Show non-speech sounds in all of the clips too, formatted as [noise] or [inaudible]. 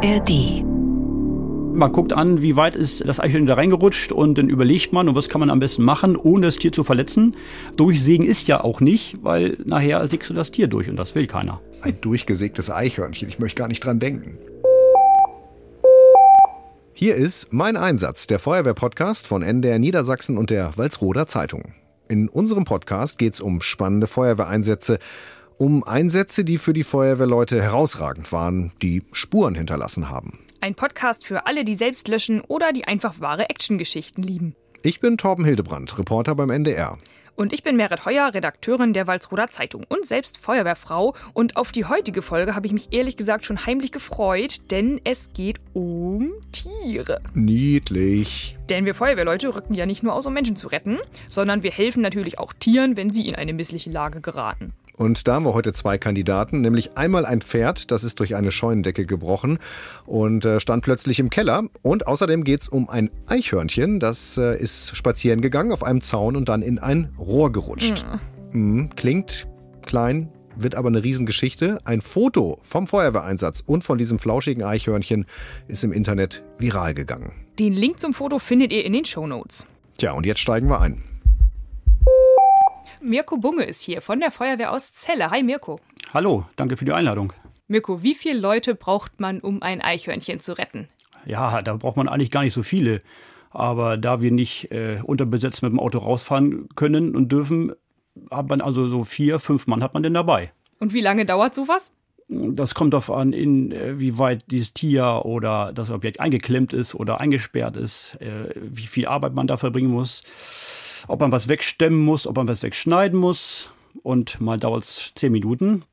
ARD. Man guckt an, wie weit ist das Eichhörnchen da reingerutscht und dann überlegt man, und was kann man am besten machen, ohne das Tier zu verletzen. Durchsägen ist ja auch nicht, weil nachher sägst du das Tier durch und das will keiner. Ein durchgesägtes Eichhörnchen, ich möchte gar nicht dran denken. Hier ist mein Einsatz, der Feuerwehr-Podcast von NDR Niedersachsen und der Walsroder Zeitung. In unserem Podcast geht es um spannende Feuerwehreinsätze, um Einsätze, die für die Feuerwehrleute herausragend waren, die Spuren hinterlassen haben. Ein Podcast für alle, die selbst löschen oder die einfach wahre Actiongeschichten lieben. Ich bin Torben Hildebrand, Reporter beim NDR. Und ich bin Merit Heuer, Redakteurin der Walsroder Zeitung und selbst Feuerwehrfrau. Und auf die heutige Folge habe ich mich ehrlich gesagt schon heimlich gefreut, denn es geht um Tiere. Niedlich. Denn wir Feuerwehrleute rücken ja nicht nur aus, um Menschen zu retten, sondern wir helfen natürlich auch Tieren, wenn sie in eine missliche Lage geraten. Und da haben wir heute zwei Kandidaten, nämlich einmal ein Pferd, das ist durch eine Scheunendecke gebrochen und äh, stand plötzlich im Keller. Und außerdem geht es um ein Eichhörnchen, das äh, ist spazieren gegangen auf einem Zaun und dann in ein Rohr gerutscht. Mhm. Klingt klein, wird aber eine Riesengeschichte. Ein Foto vom Feuerwehreinsatz und von diesem flauschigen Eichhörnchen ist im Internet viral gegangen. Den Link zum Foto findet ihr in den Shownotes. Tja, und jetzt steigen wir ein. Mirko Bunge ist hier von der Feuerwehr aus Celle. Hi Mirko. Hallo, danke für die Einladung. Mirko, wie viele Leute braucht man, um ein Eichhörnchen zu retten? Ja, da braucht man eigentlich gar nicht so viele. Aber da wir nicht äh, unterbesetzt mit dem Auto rausfahren können und dürfen, hat man also so vier, fünf Mann hat man denn dabei. Und wie lange dauert sowas? Das kommt darauf an, in, äh, wie weit dieses Tier oder das Objekt eingeklemmt ist oder eingesperrt ist, äh, wie viel Arbeit man da verbringen muss, ob man was wegstemmen muss, ob man was wegschneiden muss. Und mal dauert es zehn Minuten,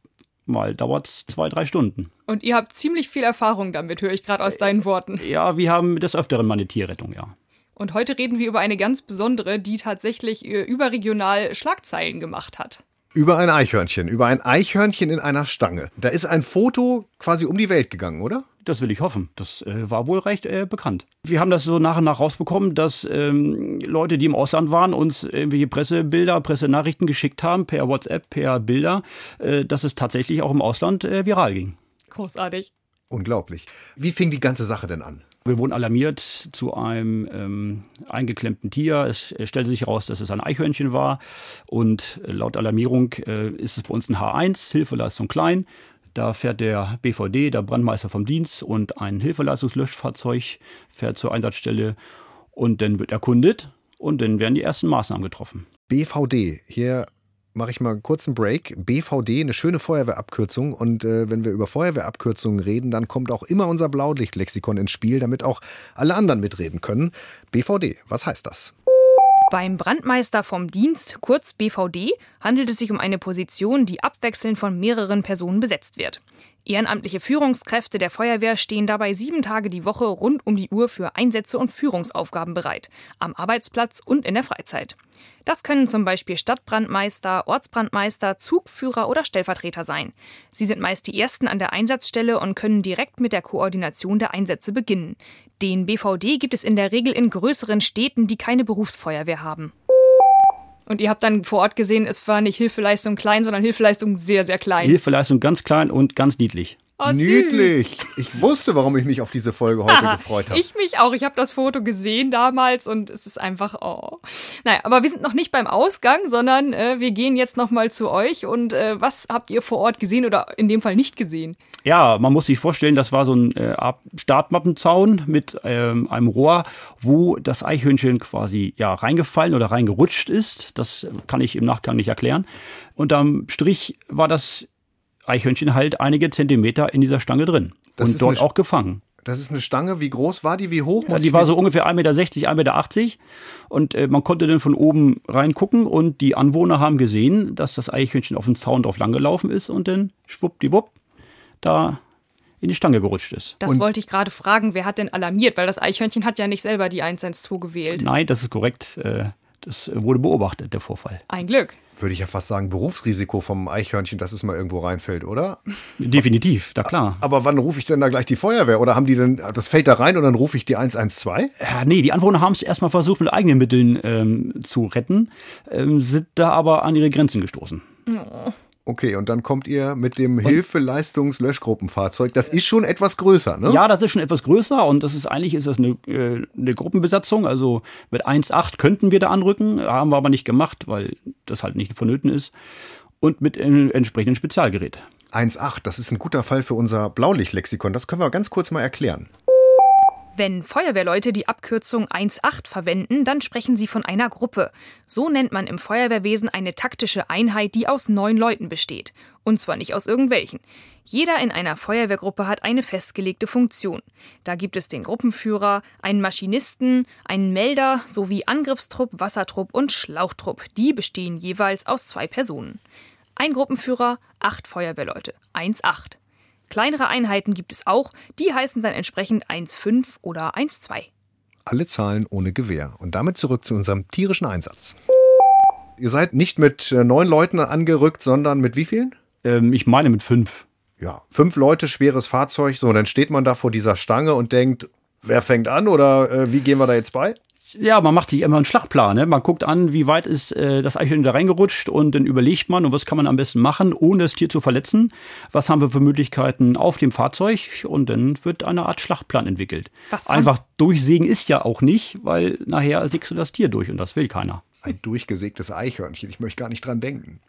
mal dauert es zwei, drei Stunden. Und ihr habt ziemlich viel Erfahrung damit, höre ich gerade aus deinen Worten. Ja, wir haben des Öfteren mal eine Tierrettung, ja. Und heute reden wir über eine ganz besondere, die tatsächlich äh, überregional Schlagzeilen gemacht hat. Über ein Eichhörnchen, über ein Eichhörnchen in einer Stange. Da ist ein Foto quasi um die Welt gegangen, oder? Das will ich hoffen. Das äh, war wohl recht äh, bekannt. Wir haben das so nach und nach rausbekommen, dass ähm, Leute, die im Ausland waren, uns irgendwelche Pressebilder, Pressenachrichten geschickt haben, per WhatsApp, per Bilder, äh, dass es tatsächlich auch im Ausland äh, viral ging. Großartig. Unglaublich. Wie fing die ganze Sache denn an? Wir wurden alarmiert zu einem ähm, eingeklemmten Tier. Es stellte sich heraus, dass es ein Eichhörnchen war. Und äh, laut Alarmierung äh, ist es bei uns ein H1, Hilfeleistung klein. Da fährt der BVD, der Brandmeister vom Dienst, und ein Hilfeleistungslöschfahrzeug fährt zur Einsatzstelle. Und dann wird erkundet und dann werden die ersten Maßnahmen getroffen. BVD, hier mache ich mal einen kurzen Break. BVD, eine schöne Feuerwehrabkürzung. Und äh, wenn wir über Feuerwehrabkürzungen reden, dann kommt auch immer unser Blaulichtlexikon ins Spiel, damit auch alle anderen mitreden können. BVD, was heißt das? Beim Brandmeister vom Dienst, kurz BVD, handelt es sich um eine Position, die abwechselnd von mehreren Personen besetzt wird. Ehrenamtliche Führungskräfte der Feuerwehr stehen dabei sieben Tage die Woche rund um die Uhr für Einsätze und Führungsaufgaben bereit, am Arbeitsplatz und in der Freizeit. Das können zum Beispiel Stadtbrandmeister, Ortsbrandmeister, Zugführer oder Stellvertreter sein. Sie sind meist die Ersten an der Einsatzstelle und können direkt mit der Koordination der Einsätze beginnen. Den BVD gibt es in der Regel in größeren Städten, die keine Berufsfeuerwehr haben. Und ihr habt dann vor Ort gesehen, es war nicht Hilfeleistung klein, sondern Hilfeleistung sehr, sehr klein. Hilfeleistung ganz klein und ganz niedlich. Oh, süß. Niedlich. Ich wusste, warum ich mich auf diese Folge heute gefreut habe. Ich mich auch. Ich habe das Foto gesehen damals und es ist einfach, oh. Naja, aber wir sind noch nicht beim Ausgang, sondern äh, wir gehen jetzt nochmal zu euch. Und äh, was habt ihr vor Ort gesehen oder in dem Fall nicht gesehen? Ja, man muss sich vorstellen, das war so ein äh, Startmappenzaun mit ähm, einem Rohr, wo das Eichhörnchen quasi ja reingefallen oder reingerutscht ist. Das kann ich im Nachgang nicht erklären. Und am Strich war das Eichhörnchen halt einige Zentimeter in dieser Stange drin Das und ist dort auch gefangen. Das ist eine Stange. Wie groß war die? Wie hoch? Ja, Muss die war so ungefähr 1,60 Meter, 1,80 Meter und äh, man konnte dann von oben reingucken und die Anwohner haben gesehen, dass das Eichhörnchen auf dem Zaun drauf langgelaufen ist und dann schwuppdiwupp da in die Stange gerutscht ist. Das wollte ich gerade fragen, wer hat denn alarmiert? Weil das Eichhörnchen hat ja nicht selber die 112 gewählt. Nein, das ist korrekt. Äh, das wurde beobachtet, der Vorfall. Ein Glück. Würde ich ja fast sagen, Berufsrisiko vom Eichhörnchen, dass es mal irgendwo reinfällt, oder? Definitiv, da klar. Aber wann rufe ich denn da gleich die Feuerwehr? Oder haben die denn, das fällt da rein und dann rufe ich die 112? Ja, nee, die Anwohner haben es erstmal versucht, mit eigenen Mitteln ähm, zu retten, ähm, sind da aber an ihre Grenzen gestoßen. Okay, und dann kommt ihr mit dem Hilfeleistungslöschgruppenfahrzeug. Das ist schon etwas größer, ne? Ja, das ist schon etwas größer und das ist eigentlich ist das eine, äh, eine Gruppenbesatzung. Also mit 1,8 könnten wir da anrücken, haben wir aber nicht gemacht, weil das halt nicht vonnöten ist. Und mit einem entsprechenden Spezialgerät. 1,8, das ist ein guter Fall für unser Blaulichtlexikon. Das können wir ganz kurz mal erklären. Wenn Feuerwehrleute die Abkürzung 1.8 verwenden, dann sprechen sie von einer Gruppe. So nennt man im Feuerwehrwesen eine taktische Einheit, die aus neun Leuten besteht. Und zwar nicht aus irgendwelchen. Jeder in einer Feuerwehrgruppe hat eine festgelegte Funktion. Da gibt es den Gruppenführer, einen Maschinisten, einen Melder sowie Angriffstrupp, Wassertrupp und Schlauchtrupp. Die bestehen jeweils aus zwei Personen. Ein Gruppenführer, acht Feuerwehrleute. 1.8. Kleinere Einheiten gibt es auch, die heißen dann entsprechend 1,5 oder 1,2. Alle Zahlen ohne Gewehr. Und damit zurück zu unserem tierischen Einsatz. Ihr seid nicht mit äh, neun Leuten angerückt, sondern mit wie vielen? Ähm, ich meine mit fünf. Ja, fünf Leute, schweres Fahrzeug. So, und dann steht man da vor dieser Stange und denkt, wer fängt an oder äh, wie gehen wir da jetzt bei? Ja, man macht sich immer einen Schlachtplan. Ne? Man guckt an, wie weit ist äh, das Eichhörnchen da reingerutscht und dann überlegt man, und was kann man am besten machen, ohne das Tier zu verletzen. Was haben wir für Möglichkeiten auf dem Fahrzeug? Und dann wird eine Art Schlachtplan entwickelt. Was Einfach durchsägen ist ja auch nicht, weil nachher sägst du das Tier durch und das will keiner. Ein durchgesägtes Eichhörnchen, ich möchte gar nicht dran denken.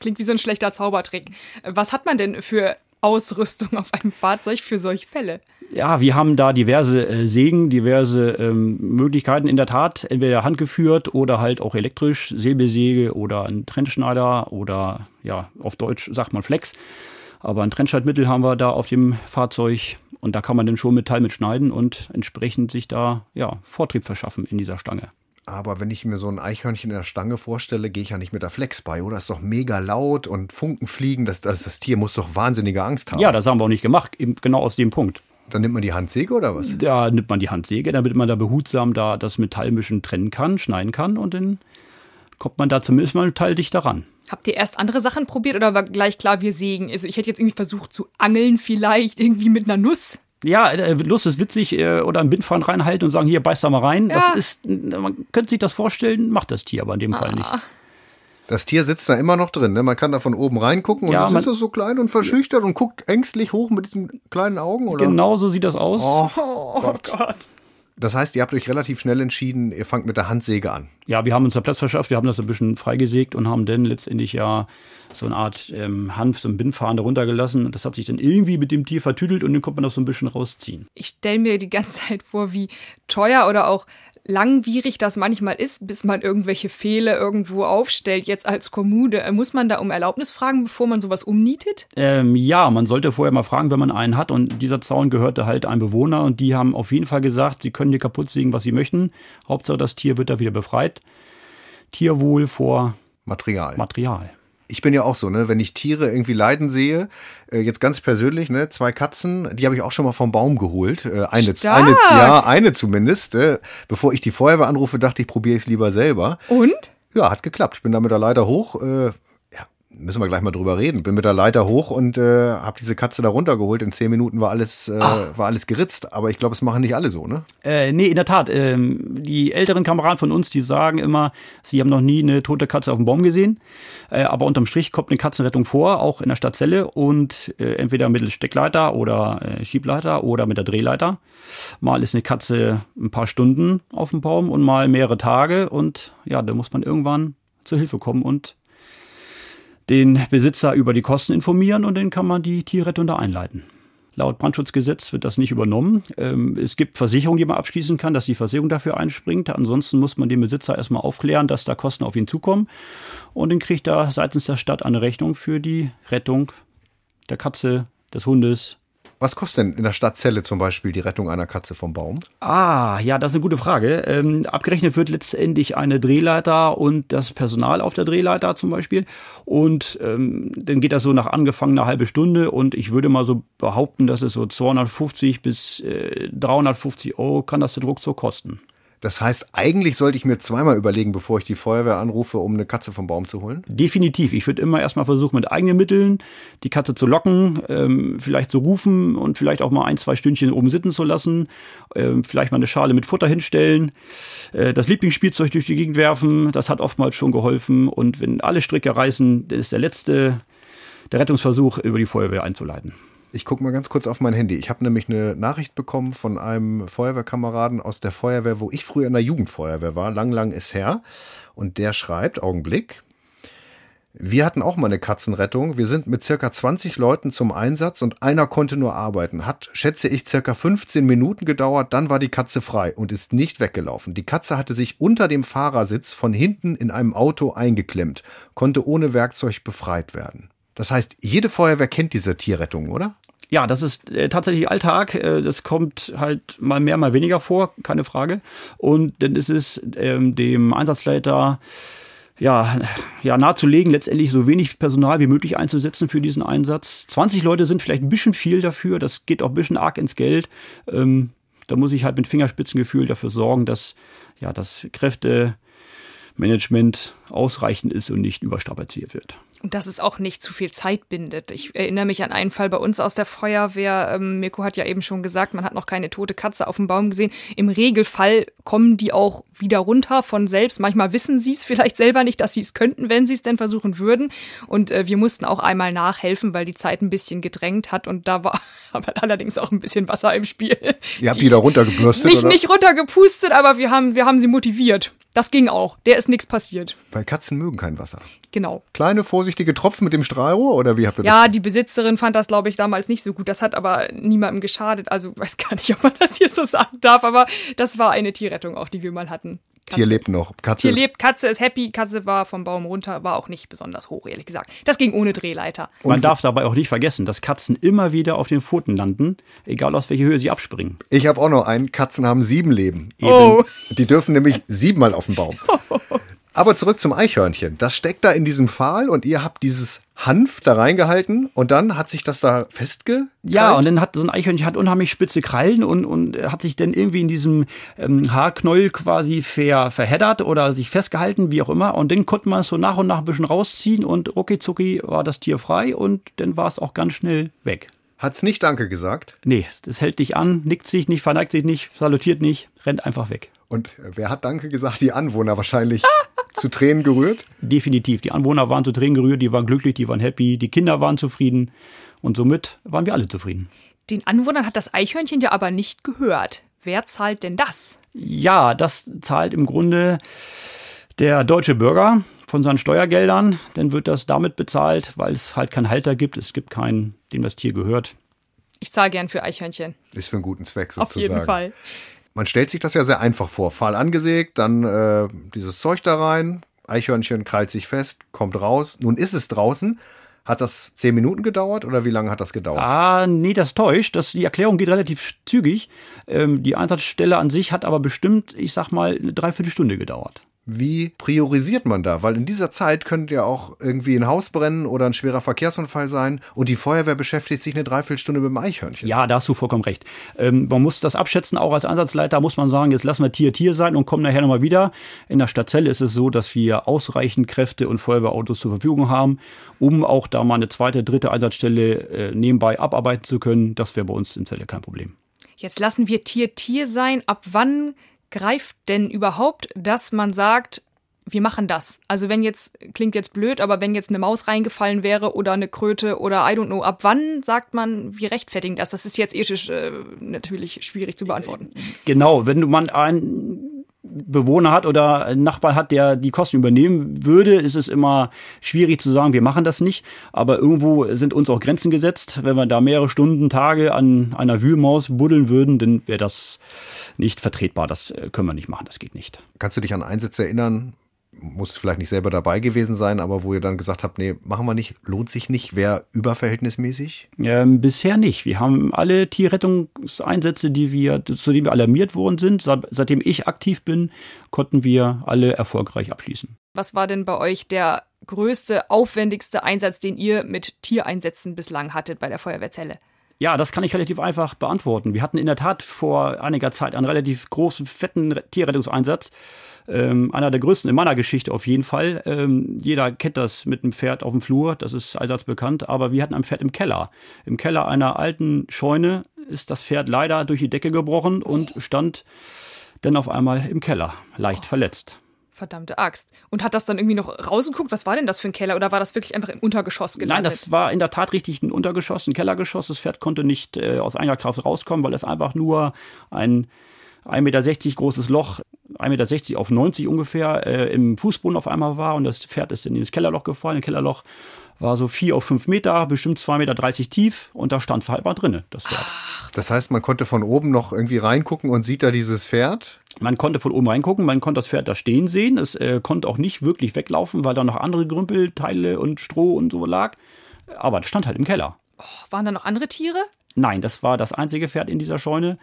Klingt wie so ein schlechter Zaubertrick. Was hat man denn für Ausrüstung auf einem Fahrzeug für solche Fälle? Ja, wir haben da diverse äh, Sägen, diverse ähm, Möglichkeiten in der Tat, entweder handgeführt oder halt auch elektrisch, Säbelsäge oder ein Trennschneider oder ja, auf Deutsch sagt man Flex. Aber ein Trennschneidmittel haben wir da auf dem Fahrzeug und da kann man dann schon Metall mitschneiden und entsprechend sich da ja, Vortrieb verschaffen in dieser Stange. Aber wenn ich mir so ein Eichhörnchen in der Stange vorstelle, gehe ich ja nicht mit der Flex bei, oder? Das ist doch mega laut und Funken fliegen. Das, das, das Tier muss doch wahnsinnige Angst haben. Ja, das haben wir auch nicht gemacht, eben genau aus dem Punkt. Dann nimmt man die Handsäge oder was? Da nimmt man die Handsäge, damit man da behutsam da das Metallmischen trennen kann, schneiden kann und dann kommt man da zumindest mal ein Teil dichter ran. Habt ihr erst andere Sachen probiert oder war gleich klar, wir sägen? Also ich hätte jetzt irgendwie versucht zu angeln vielleicht, irgendwie mit einer Nuss. Ja, äh, Lust ist witzig äh, oder ein Bindfaden reinhalten und sagen, hier, beiß da mal rein. Ja. Das ist, man könnte sich das vorstellen, macht das Tier aber in dem ah. Fall nicht. Das Tier sitzt da immer noch drin, ne? Man kann da von oben reingucken und ja, dann ist so klein und verschüchtert und guckt ängstlich hoch mit diesen kleinen Augen, oder? Genau so sieht das aus. Oh, oh Gott. Gott. Das heißt, ihr habt euch relativ schnell entschieden, ihr fangt mit der Handsäge an. Ja, wir haben uns da Platz verschafft, wir haben das ein bisschen freigesägt und haben dann letztendlich ja so eine Art ähm, Hanf, so ein Bindfahren darunter gelassen. Das hat sich dann irgendwie mit dem Tier vertüdelt und dann konnte man das so ein bisschen rausziehen. Ich stelle mir die ganze Zeit vor, wie teuer oder auch langwierig das manchmal ist, bis man irgendwelche Fehler irgendwo aufstellt, jetzt als Kommune. Äh, muss man da um Erlaubnis fragen, bevor man sowas umnietet? Ähm, ja, man sollte vorher mal fragen, wenn man einen hat. Und dieser Zaun gehörte halt einem Bewohner und die haben auf jeden Fall gesagt, sie können hier kaputt sägen, was sie möchten. Hauptsache, das Tier wird da wieder befreit. Tierwohl vor Material. Material ich bin ja auch so, ne, wenn ich Tiere irgendwie leiden sehe, äh, jetzt ganz persönlich, ne, zwei Katzen, die habe ich auch schon mal vom Baum geholt. Äh, eine, eine, ja, eine zumindest. Äh, bevor ich die Feuerwehr anrufe, dachte ich, probiere ich es lieber selber. Und? Ja, hat geklappt. Ich bin da mit der Leiter hoch. Äh, müssen wir gleich mal drüber reden. Bin mit der Leiter hoch und äh, habe diese Katze da runtergeholt. In zehn Minuten war alles, äh, war alles geritzt. Aber ich glaube, es machen nicht alle so, ne? Äh, nee, in der Tat. Ähm, die älteren Kameraden von uns, die sagen immer, sie haben noch nie eine tote Katze auf dem Baum gesehen. Äh, aber unterm Strich kommt eine Katzenrettung vor, auch in der Stadt Celle. Und äh, entweder mittels Steckleiter oder äh, Schiebleiter oder mit der Drehleiter. Mal ist eine Katze ein paar Stunden auf dem Baum und mal mehrere Tage. Und ja, da muss man irgendwann zur Hilfe kommen und den Besitzer über die Kosten informieren und dann kann man die Tierrettung da einleiten. Laut Brandschutzgesetz wird das nicht übernommen. Ähm, es gibt Versicherungen, die man abschließen kann, dass die Versicherung dafür einspringt. Ansonsten muss man den Besitzer erstmal aufklären, dass da Kosten auf ihn zukommen. Und dann kriegt er seitens der Stadt eine Rechnung für die Rettung der Katze, des Hundes, was kostet denn in der Stadt Celle zum Beispiel die Rettung einer Katze vom Baum? Ah, ja, das ist eine gute Frage. Ähm, abgerechnet wird letztendlich eine Drehleiter und das Personal auf der Drehleiter zum Beispiel. Und ähm, dann geht das so nach angefangener halbe Stunde und ich würde mal so behaupten, dass es so 250 bis äh, 350 Euro kann das Druck so kosten. Das heißt, eigentlich sollte ich mir zweimal überlegen, bevor ich die Feuerwehr anrufe, um eine Katze vom Baum zu holen? Definitiv. Ich würde immer erstmal versuchen, mit eigenen Mitteln die Katze zu locken, ähm, vielleicht zu rufen und vielleicht auch mal ein, zwei Stündchen oben sitzen zu lassen, ähm, vielleicht mal eine Schale mit Futter hinstellen, äh, das Lieblingsspielzeug durch die Gegend werfen. Das hat oftmals schon geholfen. Und wenn alle Stricke reißen, ist der letzte der Rettungsversuch über die Feuerwehr einzuleiten. Ich gucke mal ganz kurz auf mein Handy. Ich habe nämlich eine Nachricht bekommen von einem Feuerwehrkameraden aus der Feuerwehr, wo ich früher in der Jugendfeuerwehr war. Lang, lang ist her. Und der schreibt, Augenblick, wir hatten auch mal eine Katzenrettung. Wir sind mit circa 20 Leuten zum Einsatz und einer konnte nur arbeiten. Hat, schätze ich, circa 15 Minuten gedauert. Dann war die Katze frei und ist nicht weggelaufen. Die Katze hatte sich unter dem Fahrersitz von hinten in einem Auto eingeklemmt, konnte ohne Werkzeug befreit werden. Das heißt, jede Feuerwehr kennt diese Tierrettung, oder? Ja, das ist äh, tatsächlich Alltag. Äh, das kommt halt mal mehr, mal weniger vor, keine Frage. Und dann ist es ähm, dem Einsatzleiter ja, ja, nahezulegen, letztendlich so wenig Personal wie möglich einzusetzen für diesen Einsatz. 20 Leute sind vielleicht ein bisschen viel dafür. Das geht auch ein bisschen arg ins Geld. Ähm, da muss ich halt mit Fingerspitzengefühl dafür sorgen, dass ja das Kräftemanagement ausreichend ist und nicht überstrapaziert wird. Und dass es auch nicht zu viel Zeit bindet. Ich erinnere mich an einen Fall bei uns aus der Feuerwehr. Ähm, Mirko hat ja eben schon gesagt, man hat noch keine tote Katze auf dem Baum gesehen. Im Regelfall kommen die auch wieder runter von selbst. Manchmal wissen sie es vielleicht selber nicht, dass sie es könnten, wenn sie es denn versuchen würden. Und äh, wir mussten auch einmal nachhelfen, weil die Zeit ein bisschen gedrängt hat. Und da war [laughs] aber allerdings auch ein bisschen Wasser im Spiel. Ihr habt die, die da runtergebürstet? Nicht, oder? nicht runtergepustet, aber wir haben, wir haben sie motiviert. Das ging auch. Der ist nichts passiert. Weil Katzen mögen kein Wasser. Genau. Kleine, vorsichtige Tropfen mit dem Strahlrohr oder wie habt ihr das? Ja, die Besitzerin fand das, glaube ich, damals nicht so gut. Das hat aber niemandem geschadet. Also weiß gar nicht, ob man das hier so sagen darf, aber das war eine Tierrettung auch, die wir mal hatten. Katze. Tier lebt noch. Katze Tier lebt, Katze ist happy, Katze war vom Baum runter, war auch nicht besonders hoch, ehrlich gesagt. Das ging ohne Drehleiter. Und Man darf dabei auch nicht vergessen, dass Katzen immer wieder auf den Pfoten landen, egal aus welcher Höhe sie abspringen. Ich habe auch noch einen. Katzen haben sieben Leben. Oh. Die dürfen nämlich siebenmal auf den Baum. [laughs] Aber zurück zum Eichhörnchen. Das steckt da in diesem Pfahl und ihr habt dieses Hanf da reingehalten und dann hat sich das da festge. Ja, und dann hat so ein Eichhörnchen hat unheimlich spitze Krallen und, und hat sich dann irgendwie in diesem ähm, Haarknäuel quasi ver, verheddert oder sich festgehalten, wie auch immer. Und dann konnte man es so nach und nach ein bisschen rausziehen und rucki zucki war das Tier frei und dann war es auch ganz schnell weg. Hat's nicht Danke gesagt? Nee, das hält dich an, nickt sich nicht, verneigt sich nicht, salutiert nicht, rennt einfach weg. Und wer hat Danke gesagt? Die Anwohner wahrscheinlich zu Tränen gerührt? Definitiv. Die Anwohner waren zu Tränen gerührt, die waren glücklich, die waren happy, die Kinder waren zufrieden und somit waren wir alle zufrieden. Den Anwohnern hat das Eichhörnchen ja aber nicht gehört. Wer zahlt denn das? Ja, das zahlt im Grunde der deutsche Bürger von seinen Steuergeldern. Dann wird das damit bezahlt, weil es halt keinen Halter gibt. Es gibt keinen, dem das Tier gehört. Ich zahle gern für Eichhörnchen. Ist für einen guten Zweck sozusagen. Auf jeden Fall. Man stellt sich das ja sehr einfach vor. Pfahl angesägt, dann äh, dieses Zeug da rein, Eichhörnchen krallt sich fest, kommt raus. Nun ist es draußen. Hat das zehn Minuten gedauert oder wie lange hat das gedauert? Ah, nee, das täuscht. Das, die Erklärung geht relativ zügig. Ähm, die Einsatzstelle an sich hat aber bestimmt, ich sag mal, eine Dreiviertelstunde gedauert. Wie priorisiert man da? Weil in dieser Zeit könnte ja auch irgendwie ein Haus brennen oder ein schwerer Verkehrsunfall sein und die Feuerwehr beschäftigt sich eine Dreiviertelstunde mit dem Eichhörnchen. Ja, da hast du vollkommen recht. Ähm, man muss das abschätzen, auch als Ansatzleiter muss man sagen, jetzt lassen wir Tier Tier sein und kommen nachher nochmal wieder. In der Stadtzelle ist es so, dass wir ausreichend Kräfte und Feuerwehrautos zur Verfügung haben, um auch da mal eine zweite, dritte Einsatzstelle äh, nebenbei abarbeiten zu können. Das wäre bei uns in Zelle kein Problem. Jetzt lassen wir Tier Tier sein. Ab wann greift denn überhaupt, dass man sagt, wir machen das. Also wenn jetzt, klingt jetzt blöd, aber wenn jetzt eine Maus reingefallen wäre oder eine Kröte oder I don't know, ab wann sagt man, wir rechtfertigen das? Das ist jetzt ethisch äh, natürlich schwierig zu beantworten. Genau, wenn du mal einen Bewohner hat oder einen Nachbar hat, der die Kosten übernehmen würde, ist es immer schwierig zu sagen, wir machen das nicht. Aber irgendwo sind uns auch Grenzen gesetzt. Wenn wir da mehrere Stunden, Tage an einer Wühlmaus buddeln würden, dann wäre das nicht vertretbar. Das äh, können wir nicht machen, das geht nicht. Kannst du dich an Einsätze erinnern, muss vielleicht nicht selber dabei gewesen sein, aber wo ihr dann gesagt habt, nee, machen wir nicht, lohnt sich nicht, wäre überverhältnismäßig? Ähm, bisher nicht. Wir haben alle Tierrettungseinsätze, die wir, zu denen wir alarmiert worden sind, seitdem ich aktiv bin, konnten wir alle erfolgreich abschließen. Was war denn bei euch der größte, aufwendigste Einsatz, den ihr mit Tiereinsätzen bislang hattet bei der Feuerwehrzelle? Ja, das kann ich relativ einfach beantworten. Wir hatten in der Tat vor einiger Zeit einen relativ großen, fetten Tierrettungseinsatz. Ähm, einer der größten in meiner Geschichte auf jeden Fall. Ähm, jeder kennt das mit einem Pferd auf dem Flur, das ist allseits bekannt, aber wir hatten ein Pferd im Keller. Im Keller einer alten Scheune ist das Pferd leider durch die Decke gebrochen und stand dann auf einmal im Keller, leicht verletzt. Verdammte Axt. Und hat das dann irgendwie noch rausgeguckt? Was war denn das für ein Keller? Oder war das wirklich einfach im Untergeschoss gelandet? Nein, das war in der Tat richtig ein Untergeschoss, ein Kellergeschoss. Das Pferd konnte nicht äh, aus einer Kraft rauskommen, weil es einfach nur ein 1,60 Meter großes Loch, 1,60 Meter auf 90 ungefähr, äh, im Fußboden auf einmal war. Und das Pferd ist in dieses Kellerloch gefallen. Ein Kellerloch war so 4 auf 5 Meter, bestimmt 2,30 Meter tief. Und da stand es halt mal drin, das Pferd. Ach, das heißt, man konnte von oben noch irgendwie reingucken und sieht da dieses Pferd? Man konnte von oben reingucken, man konnte das Pferd da stehen sehen. Es äh, konnte auch nicht wirklich weglaufen, weil da noch andere Grümpelteile und Stroh und so lag. Aber es stand halt im Keller. Oh, waren da noch andere Tiere? Nein, das war das einzige Pferd in dieser Scheune.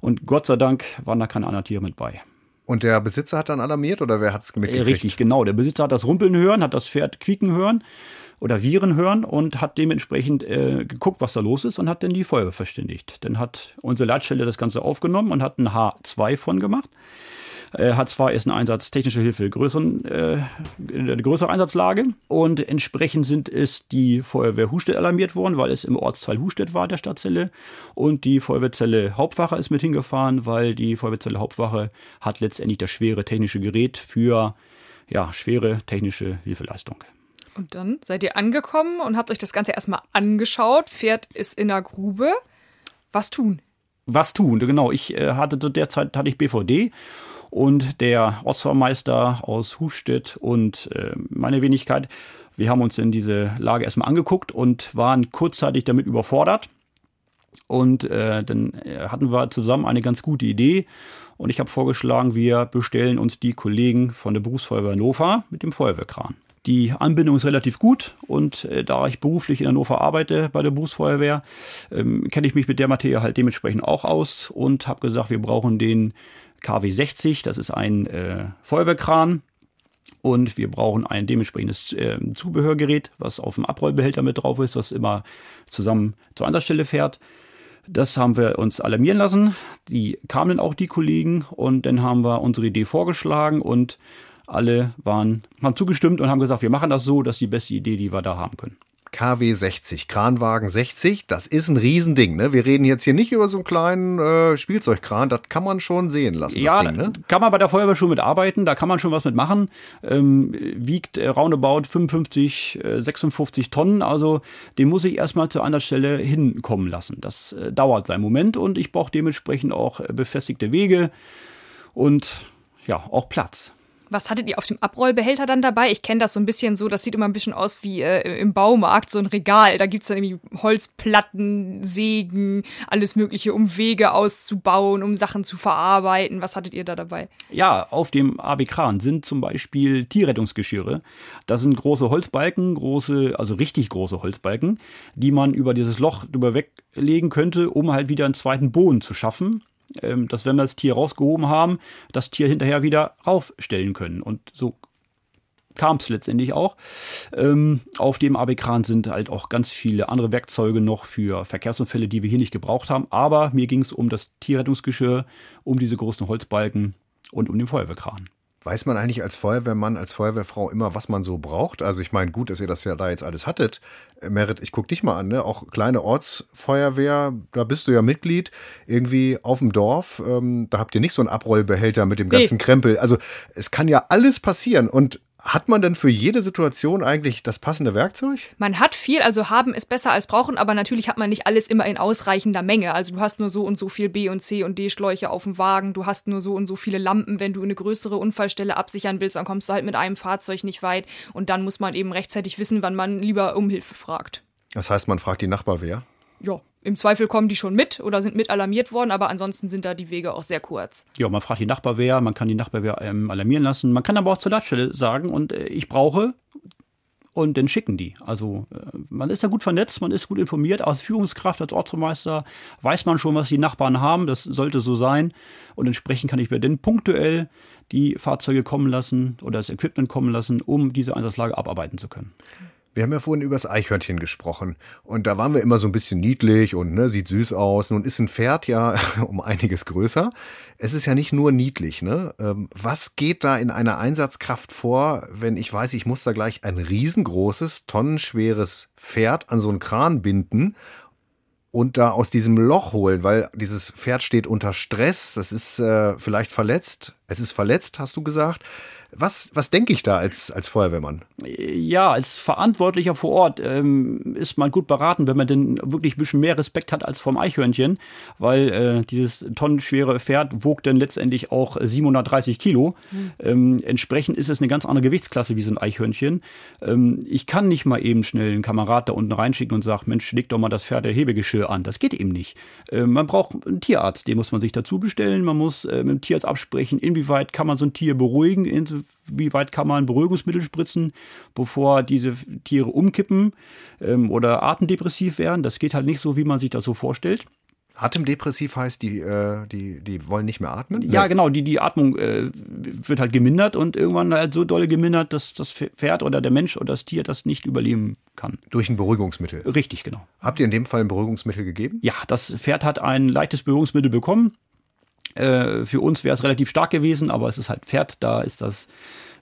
Und Gott sei Dank waren da keine anderen Tiere mit bei. Und der Besitzer hat dann alarmiert oder wer hat es mitgekriegt? Äh, richtig, genau. Der Besitzer hat das Rumpeln hören, hat das Pferd quieken hören oder Viren hören und hat dementsprechend äh, geguckt, was da los ist und hat dann die Feuerwehr verständigt. Dann hat unsere Leitstelle das Ganze aufgenommen und hat ein H2 von gemacht. Äh, hat zwar erst einen Einsatz technische Hilfe größeren, äh, größere Einsatzlage und entsprechend sind es die Feuerwehr Hustedt alarmiert worden, weil es im Ortsteil Hustedt war, der Stadtzelle und die Feuerwehrzelle Hauptwache ist mit hingefahren, weil die Feuerwehrzelle Hauptwache hat letztendlich das schwere technische Gerät für ja, schwere technische Hilfeleistung. Und dann seid ihr angekommen und habt euch das Ganze erstmal angeschaut. Pferd ist in der Grube. Was tun? Was tun, genau. Ich äh, hatte zu der Zeit hatte ich BVD und der Ortsvermeister aus Hustedt und äh, meine Wenigkeit. Wir haben uns in diese Lage erstmal angeguckt und waren kurzzeitig damit überfordert. Und äh, dann äh, hatten wir zusammen eine ganz gute Idee. Und ich habe vorgeschlagen, wir bestellen uns die Kollegen von der Berufsfeuerwehr Hannover mit dem Feuerwehrkran. Die Anbindung ist relativ gut und äh, da ich beruflich in Hannover arbeite bei der Berufsfeuerwehr, ähm, kenne ich mich mit der Materie halt dementsprechend auch aus und habe gesagt, wir brauchen den KW 60, das ist ein äh, Feuerwehrkran und wir brauchen ein dementsprechendes äh, Zubehörgerät, was auf dem Abrollbehälter mit drauf ist, was immer zusammen zur Einsatzstelle fährt. Das haben wir uns alarmieren lassen. Die kamen dann auch die Kollegen und dann haben wir unsere Idee vorgeschlagen und alle waren, haben zugestimmt und haben gesagt, wir machen das so, das ist die beste Idee, die wir da haben können. KW 60, Kranwagen 60, das ist ein Riesending. Ne? Wir reden jetzt hier nicht über so einen kleinen äh, Spielzeugkran, das kann man schon sehen lassen. Ja, Ding, ne? kann man bei der Feuerwehr schon mitarbeiten, da kann man schon was mitmachen. Ähm, wiegt äh, roundabout 55, äh, 56 Tonnen, also den muss ich erstmal zu einer Stelle hinkommen lassen. Das äh, dauert seinen Moment und ich brauche dementsprechend auch äh, befestigte Wege und ja, auch Platz. Was hattet ihr auf dem Abrollbehälter dann dabei? Ich kenne das so ein bisschen so, das sieht immer ein bisschen aus wie äh, im Baumarkt, so ein Regal. Da gibt es dann irgendwie Holzplatten, Sägen, alles Mögliche, um Wege auszubauen, um Sachen zu verarbeiten. Was hattet ihr da dabei? Ja, auf dem AB Kran sind zum Beispiel Tierrettungsgeschirre. Das sind große Holzbalken, große, also richtig große Holzbalken, die man über dieses Loch drüber weglegen könnte, um halt wieder einen zweiten Boden zu schaffen dass wenn wir das Tier rausgehoben haben, das Tier hinterher wieder raufstellen können. Und so kam es letztendlich auch. Ähm, auf dem AB-Kran sind halt auch ganz viele andere Werkzeuge noch für Verkehrsunfälle, die wir hier nicht gebraucht haben. Aber mir ging es um das Tierrettungsgeschirr, um diese großen Holzbalken und um den Feuerwehrkran. Weiß man eigentlich als Feuerwehrmann, als Feuerwehrfrau immer, was man so braucht? Also ich meine, gut, dass ihr das ja da jetzt alles hattet. Äh, Merit, ich guck dich mal an, ne? Auch kleine Ortsfeuerwehr, da bist du ja Mitglied, irgendwie auf dem Dorf. Ähm, da habt ihr nicht so einen Abrollbehälter mit dem ganzen nee. Krempel. Also es kann ja alles passieren. Und hat man denn für jede Situation eigentlich das passende Werkzeug? Man hat viel, also haben ist besser als brauchen, aber natürlich hat man nicht alles immer in ausreichender Menge. Also du hast nur so und so viel B und C und D Schläuche auf dem Wagen, du hast nur so und so viele Lampen, wenn du eine größere Unfallstelle absichern willst, dann kommst du halt mit einem Fahrzeug nicht weit und dann muss man eben rechtzeitig wissen, wann man lieber um Hilfe fragt. Das heißt, man fragt die Nachbarwehr? Ja, im Zweifel kommen die schon mit oder sind mit alarmiert worden, aber ansonsten sind da die Wege auch sehr kurz. Ja, man fragt die Nachbarwehr, man kann die Nachbarwehr ähm, alarmieren lassen. Man kann aber auch zur Leitstelle sagen und äh, ich brauche und dann schicken die. Also äh, man ist da gut vernetzt, man ist gut informiert. Als Führungskraft, als Ortsmeister weiß man schon, was die Nachbarn haben. Das sollte so sein. Und entsprechend kann ich mir dann punktuell die Fahrzeuge kommen lassen oder das Equipment kommen lassen, um diese Einsatzlage abarbeiten zu können. Wir haben ja vorhin über das Eichhörnchen gesprochen und da waren wir immer so ein bisschen niedlich und ne, sieht süß aus. Nun ist ein Pferd ja [laughs] um einiges größer. Es ist ja nicht nur niedlich. Ne? Ähm, was geht da in einer Einsatzkraft vor, wenn ich weiß, ich muss da gleich ein riesengroßes, tonnenschweres Pferd an so einen Kran binden und da aus diesem Loch holen, weil dieses Pferd steht unter Stress, das ist äh, vielleicht verletzt, es ist verletzt, hast du gesagt. Was, was denke ich da als, als Feuerwehrmann? Ja, als Verantwortlicher vor Ort ähm, ist man gut beraten, wenn man denn wirklich ein bisschen mehr Respekt hat als vom Eichhörnchen, weil äh, dieses tonnenschwere Pferd wog dann letztendlich auch 730 Kilo. Mhm. Ähm, entsprechend ist es eine ganz andere Gewichtsklasse wie so ein Eichhörnchen. Ähm, ich kann nicht mal eben schnell einen Kamerad da unten reinschicken und sagen, Mensch, leg doch mal das Pferd der Hebegeschirr an. Das geht eben nicht. Äh, man braucht einen Tierarzt, den muss man sich dazu bestellen. Man muss äh, mit dem Tierarzt absprechen, inwieweit kann man so ein Tier beruhigen, inwieweit kann man Beruhigungsmittel spritzen, bevor diese Tiere umkippen ähm, oder atemdepressiv werden. Das geht halt nicht so, wie man sich das so vorstellt. Atemdepressiv heißt, die, äh, die, die wollen nicht mehr atmen? Ja, genau, die, die Atmung äh, wird halt gemindert und irgendwann halt so doll gemindert, dass das Pferd oder der Mensch oder das Tier das nicht überleben kann. Durch ein Beruhigungsmittel? Richtig, genau. Habt ihr in dem Fall ein Beruhigungsmittel gegeben? Ja, das Pferd hat ein leichtes Beruhigungsmittel bekommen. Äh, für uns wäre es relativ stark gewesen, aber es ist halt Pferd, da ist das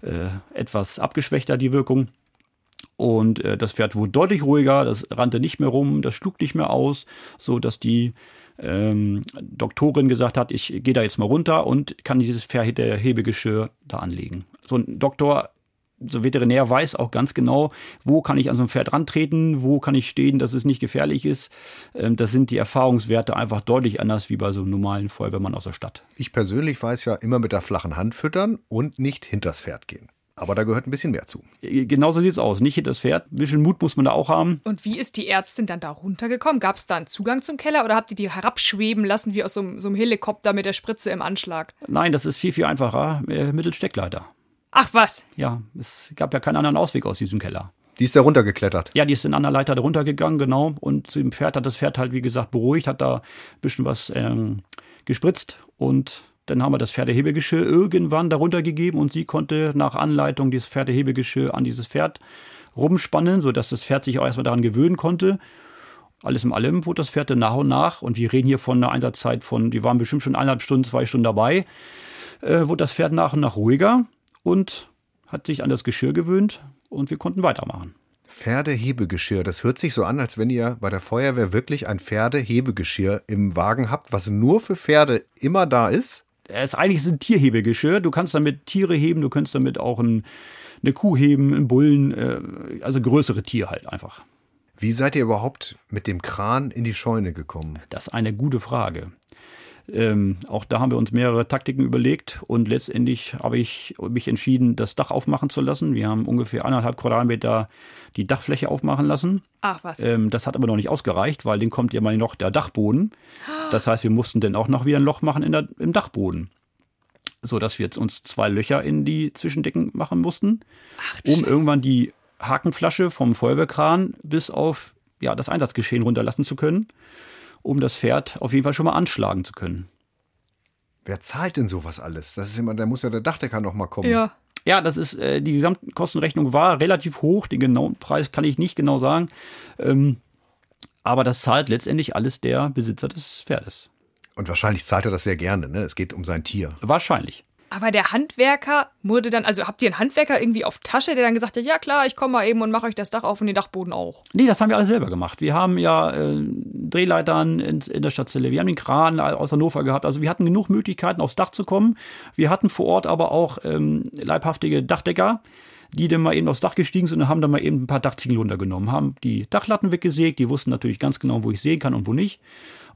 äh, etwas abgeschwächter, die Wirkung. Und äh, das Pferd wurde deutlich ruhiger, das rannte nicht mehr rum, das schlug nicht mehr aus, so dass die ähm, Doktorin gesagt hat, ich gehe da jetzt mal runter und kann dieses Pferd der Hebegeschirr da anlegen. So ein Doktor so Veterinär weiß auch ganz genau, wo kann ich an so ein Pferd rantreten, wo kann ich stehen, dass es nicht gefährlich ist. Ähm, das sind die Erfahrungswerte einfach deutlich anders wie bei so einem normalen Feuerwehrmann aus der Stadt. Ich persönlich weiß ja immer mit der flachen Hand füttern und nicht hinters Pferd gehen. Aber da gehört ein bisschen mehr zu. Äh, genauso sieht es aus. Nicht hinters Pferd. Ein bisschen Mut muss man da auch haben. Und wie ist die Ärztin dann da runtergekommen? Gab es da einen Zugang zum Keller oder habt ihr die herabschweben lassen wie aus so, so einem Helikopter mit der Spritze im Anschlag? Nein, das ist viel, viel einfacher. Äh, mittels Steckleiter. Ach was. Ja, es gab ja keinen anderen Ausweg aus diesem Keller. Die ist da runtergeklettert. Ja, die ist in einer Leiter da runtergegangen, genau. Und zu dem Pferd hat das Pferd halt, wie gesagt, beruhigt, hat da ein bisschen was ähm, gespritzt und dann haben wir das Pferdehebegeschirr irgendwann darunter gegeben und sie konnte nach Anleitung dieses Pferdehebegeschirr an dieses Pferd rumspannen, sodass das Pferd sich auch erstmal daran gewöhnen konnte. Alles in allem wurde das Pferd dann nach und nach, und wir reden hier von einer Einsatzzeit von, die waren bestimmt schon eineinhalb Stunden, zwei Stunden dabei, äh, wurde das Pferd nach und nach ruhiger und hat sich an das Geschirr gewöhnt und wir konnten weitermachen. Pferdehebegeschirr, das hört sich so an, als wenn ihr bei der Feuerwehr wirklich ein Pferdehebegeschirr im Wagen habt, was nur für Pferde immer da ist. Es ist eigentlich ein Tierhebegeschirr. Du kannst damit Tiere heben, du kannst damit auch ein, eine Kuh heben, einen Bullen, äh, also größere Tiere halt einfach. Wie seid ihr überhaupt mit dem Kran in die Scheune gekommen? Das ist eine gute Frage. Ähm, auch da haben wir uns mehrere Taktiken überlegt und letztendlich habe ich mich entschieden, das Dach aufmachen zu lassen. Wir haben ungefähr anderthalb Quadratmeter die Dachfläche aufmachen lassen. Ach was. Ähm, das hat aber noch nicht ausgereicht, weil den kommt ja mal noch der Dachboden. Das heißt, wir mussten dann auch noch wieder ein Loch machen in der, im Dachboden. So dass wir jetzt uns zwei Löcher in die Zwischendecken machen mussten, Ach, um Scheiße. irgendwann die Hakenflasche vom Feuerwehrkran bis auf ja, das Einsatzgeschehen runterlassen zu können um das Pferd auf jeden Fall schon mal anschlagen zu können. Wer zahlt denn sowas alles? Das ist immer, da muss ja der Dachdecker noch mal kommen. Ja. Ja, das ist, äh, die Gesamtkostenrechnung war relativ hoch. Den genauen Preis kann ich nicht genau sagen. Ähm, aber das zahlt letztendlich alles der Besitzer des Pferdes. Und wahrscheinlich zahlt er das sehr gerne, ne? Es geht um sein Tier. Wahrscheinlich. Aber der Handwerker wurde dann, also habt ihr einen Handwerker irgendwie auf Tasche, der dann gesagt hat, ja klar, ich komme mal eben und mache euch das Dach auf und den Dachboden auch? Nee, das haben wir alles selber gemacht. Wir haben ja äh, Drehleitern in, in der Stadtzelle, wir haben den Kran aus Hannover gehabt. Also wir hatten genug Möglichkeiten, aufs Dach zu kommen. Wir hatten vor Ort aber auch ähm, leibhaftige Dachdecker die dann mal eben aufs Dach gestiegen sind und haben dann mal eben ein paar Dachziegel runtergenommen, haben die Dachlatten weggesägt, die wussten natürlich ganz genau, wo ich sehen kann und wo nicht.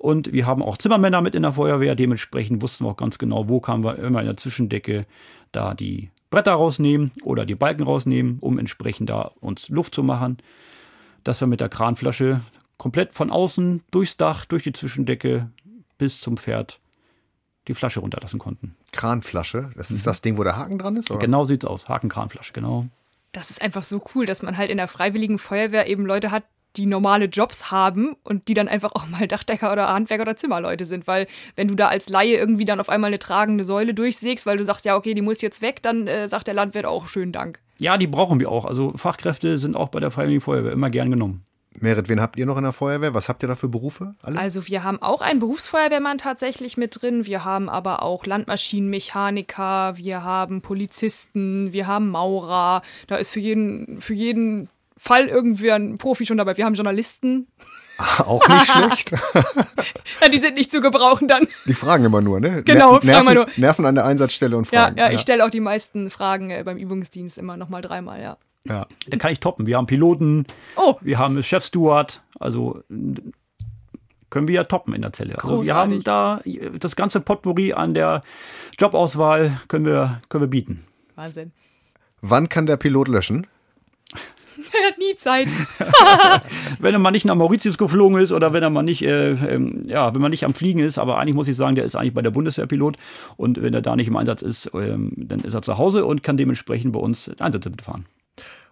Und wir haben auch Zimmermänner mit in der Feuerwehr. Dementsprechend wussten wir auch ganz genau, wo kann wir immer in der Zwischendecke da die Bretter rausnehmen oder die Balken rausnehmen, um entsprechend da uns Luft zu machen. Dass wir mit der Kranflasche komplett von außen durchs Dach, durch die Zwischendecke bis zum Pferd die Flasche runterlassen konnten. Kranflasche? Das ist mhm. das Ding, wo der Haken dran ist? Oder? Genau sieht's aus. Haken-Kranflasche, genau. Das ist einfach so cool, dass man halt in der Freiwilligen Feuerwehr eben Leute hat, die normale Jobs haben und die dann einfach auch mal Dachdecker oder Handwerker oder Zimmerleute sind. Weil wenn du da als Laie irgendwie dann auf einmal eine tragende Säule durchsägst, weil du sagst, ja, okay, die muss jetzt weg, dann äh, sagt der Landwirt auch schönen Dank. Ja, die brauchen wir auch. Also Fachkräfte sind auch bei der Freiwilligen Feuerwehr immer gern genommen. Merit, wen habt ihr noch in der Feuerwehr? Was habt ihr da für Berufe? Alle? Also wir haben auch einen Berufsfeuerwehrmann tatsächlich mit drin. Wir haben aber auch Landmaschinenmechaniker, wir haben Polizisten, wir haben Maurer. Da ist für jeden, für jeden Fall irgendwie ein Profi schon dabei. Wir haben Journalisten. [laughs] Auch nicht schlecht. [laughs] ja, die sind nicht zu gebrauchen dann. Die fragen immer nur, ne? Genau, Nerven, fragen wir nur. Nerven an der Einsatzstelle und Ja, fragen. ja, ich stelle auch die meisten Fragen äh, beim Übungsdienst immer nochmal dreimal, ja. ja. Da kann ich toppen. Wir haben Piloten, Oh, wir haben Chefsteward, also können wir ja toppen in der Zelle. Also wir haben da das ganze Potpourri an der Jobauswahl können wir, können wir bieten. Wahnsinn. Wann kann der Pilot löschen? [laughs] Er hat nie Zeit. [laughs] Wenn er mal nicht nach Mauritius geflogen ist oder wenn er mal nicht, äh, ähm, ja, wenn man nicht am Fliegen ist, aber eigentlich muss ich sagen, der ist eigentlich bei der Bundeswehrpilot und wenn er da nicht im Einsatz ist, ähm, dann ist er zu Hause und kann dementsprechend bei uns Einsätze mitfahren.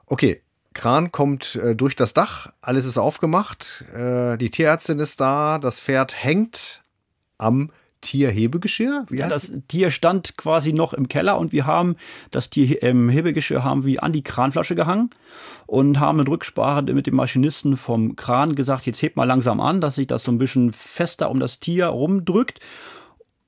Okay, Kran kommt äh, durch das Dach, alles ist aufgemacht, äh, die Tierärztin ist da, das Pferd hängt am Tierhebegeschirr. Wie Ja, das Tier stand quasi noch im Keller und wir haben das Tier im Hebegeschirr haben wir an die Kranflasche gehangen und haben in Rücksprache mit dem Maschinisten vom Kran gesagt, jetzt hebt mal langsam an, dass sich das so ein bisschen fester um das Tier rumdrückt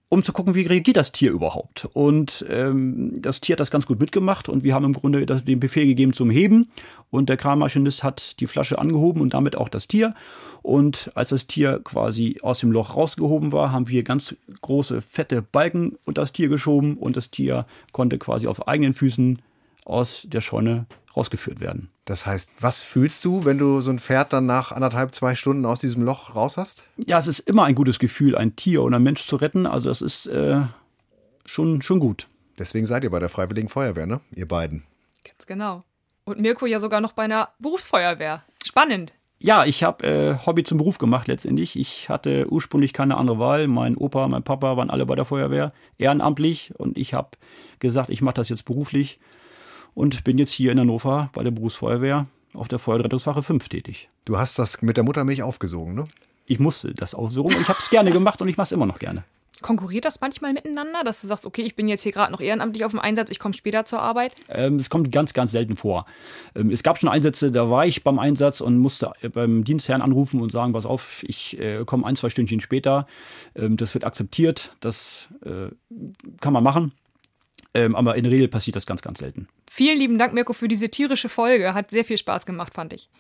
um zu gucken, wie reagiert das Tier überhaupt. Und ähm, das Tier hat das ganz gut mitgemacht und wir haben im Grunde das, den Befehl gegeben zum Heben und der Kranmaschinist hat die Flasche angehoben und damit auch das Tier. Und als das Tier quasi aus dem Loch rausgehoben war, haben wir ganz große, fette Balken unter das Tier geschoben und das Tier konnte quasi auf eigenen Füßen aus der Scheune rausgeführt werden. Das heißt, was fühlst du, wenn du so ein Pferd dann nach anderthalb, zwei Stunden aus diesem Loch raus hast? Ja, es ist immer ein gutes Gefühl, ein Tier oder einen Mensch zu retten. Also das ist äh, schon, schon gut. Deswegen seid ihr bei der Freiwilligen Feuerwehr, ne? Ihr beiden. Ganz genau. Und Mirko ja sogar noch bei einer Berufsfeuerwehr. Spannend. Ja, ich habe äh, Hobby zum Beruf gemacht letztendlich. Ich hatte ursprünglich keine andere Wahl. Mein Opa, mein Papa waren alle bei der Feuerwehr, ehrenamtlich. Und ich habe gesagt, ich mache das jetzt beruflich und bin jetzt hier in Hannover bei der Berufsfeuerwehr auf der Feuerrettungswache 5 tätig. Du hast das mit der Muttermilch aufgesogen, ne? Ich musste das aufsuchen und ich habe es gerne gemacht und ich mache es immer noch gerne. Konkurriert das manchmal miteinander, dass du sagst, okay, ich bin jetzt hier gerade noch ehrenamtlich auf dem Einsatz, ich komme später zur Arbeit? Ähm, es kommt ganz, ganz selten vor. Ähm, es gab schon Einsätze, da war ich beim Einsatz und musste beim Dienstherrn anrufen und sagen, pass auf, ich äh, komme ein, zwei Stündchen später. Ähm, das wird akzeptiert, das äh, kann man machen. Ähm, aber in der Regel passiert das ganz, ganz selten. Vielen lieben Dank, Mirko, für diese tierische Folge. Hat sehr viel Spaß gemacht, fand ich.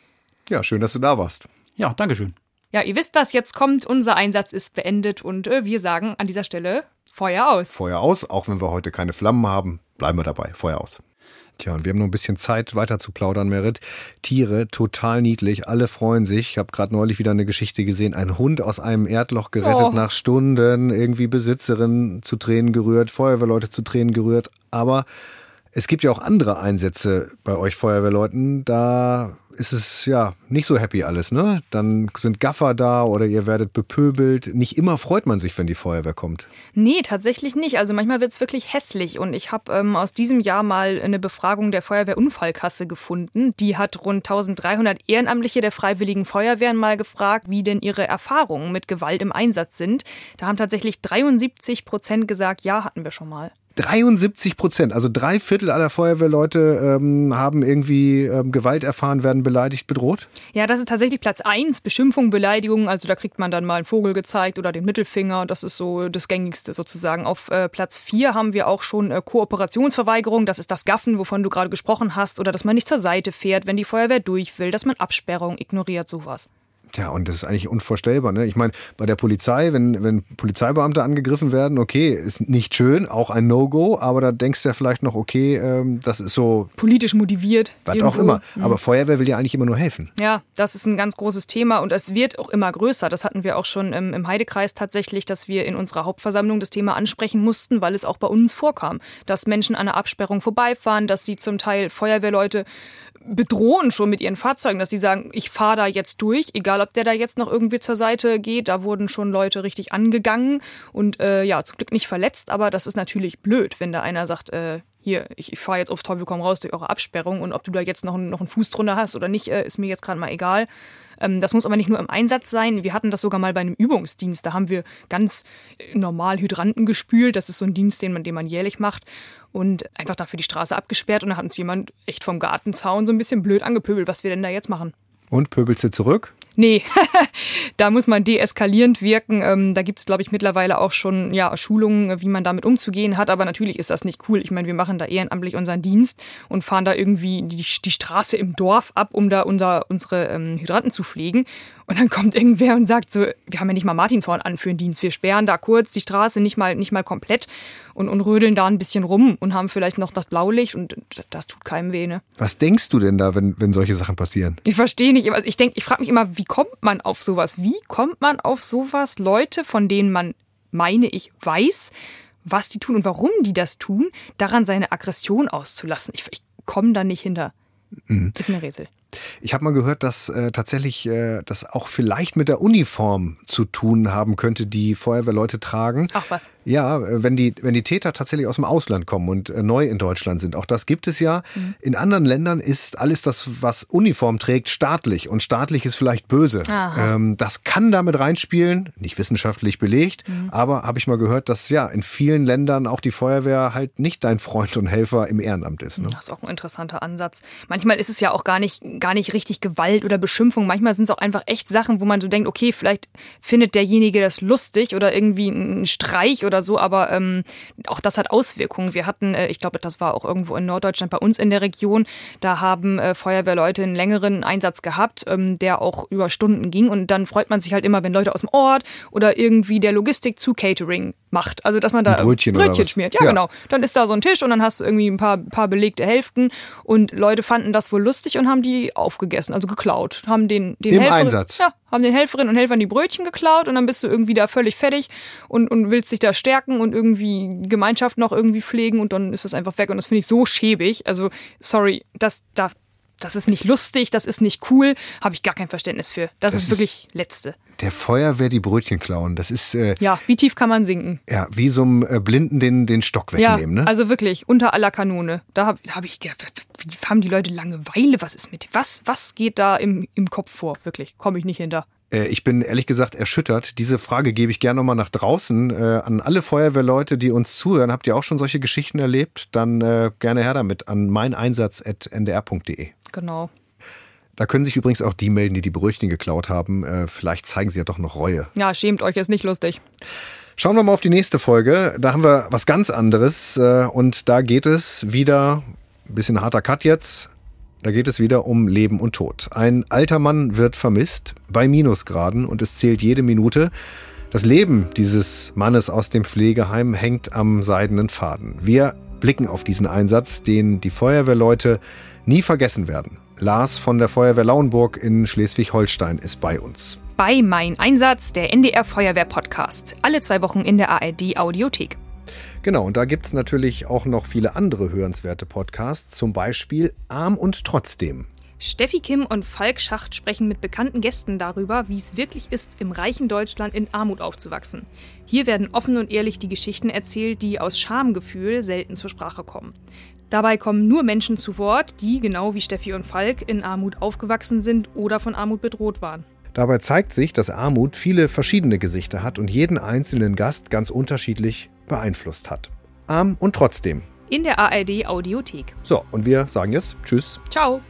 Ja, schön, dass du da warst. Ja, Dankeschön. Ja, ihr wisst, was jetzt kommt. Unser Einsatz ist beendet und äh, wir sagen an dieser Stelle Feuer aus. Feuer aus, auch wenn wir heute keine Flammen haben, bleiben wir dabei. Feuer aus. Tja, und wir haben noch ein bisschen Zeit weiter zu plaudern, Merit. Tiere, total niedlich, alle freuen sich. Ich habe gerade neulich wieder eine Geschichte gesehen, ein Hund aus einem Erdloch gerettet Oh. nach Stunden, irgendwie Besitzerin zu Tränen gerührt, Feuerwehrleute zu Tränen gerührt. Aber es gibt ja auch andere Einsätze bei euch Feuerwehrleuten. Da ist es ja nicht so happy alles, ne? Dann sind Gaffer da oder ihr werdet bepöbelt. Nicht immer freut man sich, wenn die Feuerwehr kommt. Nee, tatsächlich nicht. Also manchmal wird es wirklich hässlich. Und ich habe ähm, aus diesem Jahr mal eine Befragung der Feuerwehrunfallkasse gefunden. Die hat rund 1300 Ehrenamtliche der Freiwilligen Feuerwehren mal gefragt, wie denn ihre Erfahrungen mit Gewalt im Einsatz sind. Da haben tatsächlich 73 Prozent gesagt, ja, hatten wir schon mal. 73 Prozent, also drei Viertel aller Feuerwehrleute ähm, haben irgendwie ähm, Gewalt erfahren, werden beleidigt, bedroht. Ja, das ist tatsächlich Platz 1, Beschimpfung, Beleidigung. Also da kriegt man dann mal einen Vogel gezeigt oder den Mittelfinger. Das ist so das Gängigste sozusagen. Auf äh, Platz 4 haben wir auch schon äh, Kooperationsverweigerung. Das ist das Gaffen, wovon du gerade gesprochen hast. Oder dass man nicht zur Seite fährt, wenn die Feuerwehr durch will. Dass man Absperrung ignoriert, sowas. Tja, und das ist eigentlich unvorstellbar. Ne? Ich meine, bei der Polizei, wenn, wenn Polizeibeamte angegriffen werden, okay, ist nicht schön, auch ein No-Go, aber da denkst du ja vielleicht noch, okay, ähm, das ist so, Politisch motiviert. was irgendwo. auch immer. Aber Feuerwehr will ja eigentlich immer nur helfen. Ja, das ist ein ganz großes Thema und es wird auch immer größer. Das hatten wir auch schon im, im Heidekreis tatsächlich, dass wir in unserer Hauptversammlung das Thema ansprechen mussten, weil es auch bei uns vorkam, dass Menschen an der Absperrung vorbeifahren, dass sie zum Teil Feuerwehrleute bedrohen schon mit ihren Fahrzeugen, dass sie sagen, ich fahre da jetzt durch, egal ob der da jetzt noch irgendwie zur Seite geht. Da wurden schon Leute richtig angegangen und äh, ja, zum Glück nicht verletzt, aber das ist natürlich blöd, wenn da einer sagt, äh, hier, ich, ich fahre jetzt aufs Teufel komm raus durch eure Absperrung und ob du da jetzt noch, einen- noch einen Fuß drunter hast oder nicht, äh, ist mir jetzt gerade mal egal. Ähm, das muss aber nicht nur im Einsatz sein. Wir hatten das sogar mal bei einem Übungsdienst. Da haben wir ganz äh, normal Hydranten gespült. Das ist so ein Dienst, den man, den man jährlich macht. Und einfach dafür die Straße abgesperrt. Und da hat uns jemand echt vom Gartenzaun so ein bisschen blöd angepöbelt, was wir denn da jetzt machen. Und pöbelst du zurück? Nee, [laughs] da muss man deeskalierend wirken. Ähm, da gibt es, glaube ich, mittlerweile auch schon ja, Schulungen, wie man damit umzugehen hat. Aber natürlich ist das nicht cool. Ich meine, wir machen da ehrenamtlich unseren Dienst und fahren da irgendwie die, die Straße im Dorf ab, um da unser, unsere ähm, Hydranten zu pflegen. Und dann kommt [laughs] irgendwer und sagt so, wir haben ja nicht mal Martinshorn an für den Dienst. Wir sperren da kurz die Straße nicht mal, nicht mal komplett und, und rödeln da ein bisschen rum und haben vielleicht noch das Blaulicht und das tut keinem weh, ne? Was denkst du denn da, wenn, wenn solche Sachen passieren? Ich verstehe nicht. Also ich denke, ich frage mich immer, wie kommt man auf sowas? Wie kommt man auf sowas? Leute, von denen man, meine ich, weiß, was die tun und warum die das tun, daran seine Aggression auszulassen. Ich, ich komme da nicht hinter. Mhm. Das ist mir Rätsel. Ich habe mal gehört, dass äh, tatsächlich äh, das auch vielleicht mit der Uniform zu tun haben könnte, die Feuerwehrleute tragen. Ach was. Ja, äh, wenn die, wenn die Täter tatsächlich aus dem Ausland kommen und äh, neu in Deutschland sind. Auch das gibt es ja. Mhm. In anderen Ländern ist alles das, was Uniform trägt, staatlich. Und staatlich ist vielleicht böse. Ähm, das kann damit reinspielen, nicht wissenschaftlich belegt, mhm. aber habe ich mal gehört, dass ja in vielen Ländern auch die Feuerwehr halt nicht dein Freund und Helfer im Ehrenamt ist. Ne? Das ist auch ein interessanter Ansatz. Manchmal ist es ja auch gar nicht gar nicht richtig Gewalt oder Beschimpfung. Manchmal sind es auch einfach echt Sachen, wo man so denkt, okay, vielleicht findet derjenige das lustig oder irgendwie ein Streich oder so, aber ähm, auch das hat Auswirkungen. Wir hatten, äh, ich glaube, das war auch irgendwo in Norddeutschland bei uns in der Region, da haben äh, Feuerwehrleute einen längeren Einsatz gehabt, ähm, der auch über Stunden ging und dann freut man sich halt immer, wenn Leute aus dem Ort oder irgendwie der Logistik zu Catering macht. Also dass man da ein Brötchen, Brötchen schmiert. Ja, ja, genau. Dann ist da so ein Tisch und dann hast du irgendwie ein paar, paar belegte Hälften und Leute fanden das wohl lustig und haben die aufgegessen, also geklaut. Haben den, den Im Helferin, Einsatz. Ja, haben den Helferinnen und Helfern die Brötchen geklaut und dann bist du irgendwie da völlig fertig und, und willst dich da stärken und irgendwie Gemeinschaft noch irgendwie pflegen und dann ist das einfach weg und das finde ich so schäbig. Also, sorry, das, da, das ist nicht lustig, das ist nicht cool, habe ich gar kein Verständnis für. Das, das ist wirklich ist Letzte. Der Feuerwehr die Brötchen klauen, das ist. Äh, ja, wie tief kann man sinken? Ja, wie so einem äh, Blinden den, den Stock wegnehmen, ja, ne? Also wirklich, unter aller Kanone. Da habe hab ich gedacht, wie haben die Leute Langeweile? Was ist mit. Was, was geht da im, im Kopf vor? Wirklich, komme ich nicht hinter. Äh, ich bin ehrlich gesagt erschüttert. Diese Frage gebe ich gerne nochmal nach draußen äh, an alle Feuerwehrleute, die uns zuhören. Habt ihr auch schon solche Geschichten erlebt? Dann äh, gerne her damit an meineinsatz.ndr.de. Genau. Da können sich übrigens auch die melden, die die Brötchen geklaut haben. Äh, vielleicht zeigen sie ja doch noch Reue. Ja, schämt euch, ist nicht lustig. Schauen wir mal auf die nächste Folge. Da haben wir was ganz anderes. Äh, und da geht es wieder, ein bisschen harter Cut jetzt, da geht es wieder um Leben und Tod. Ein alter Mann wird vermisst bei Minusgraden und es zählt jede Minute. Das Leben dieses Mannes aus dem Pflegeheim hängt am seidenen Faden. Wir blicken auf diesen Einsatz, den die Feuerwehrleute nie vergessen werden. Lars von der Feuerwehr Lauenburg in Schleswig-Holstein ist bei uns. Bei Mein Einsatz, der NDR Feuerwehr Podcast. Alle zwei Wochen in der ARD Audiothek. Genau, und da gibt es natürlich auch noch viele andere hörenswerte Podcasts, zum Beispiel Arm und Trotzdem. Steffi Kim und Falk Schacht sprechen mit bekannten Gästen darüber, wie es wirklich ist, im reichen Deutschland in Armut aufzuwachsen. Hier werden offen und ehrlich die Geschichten erzählt, die aus Schamgefühl selten zur Sprache kommen. Dabei kommen nur Menschen zu Wort, die, genau wie Steffi und Falk, in Armut aufgewachsen sind oder von Armut bedroht waren. Dabei zeigt sich, dass Armut viele verschiedene Gesichter hat und jeden einzelnen Gast ganz unterschiedlich beeinflusst hat. Arm und trotzdem. In der ARD Audiothek. So, und wir sagen jetzt Tschüss. Ciao.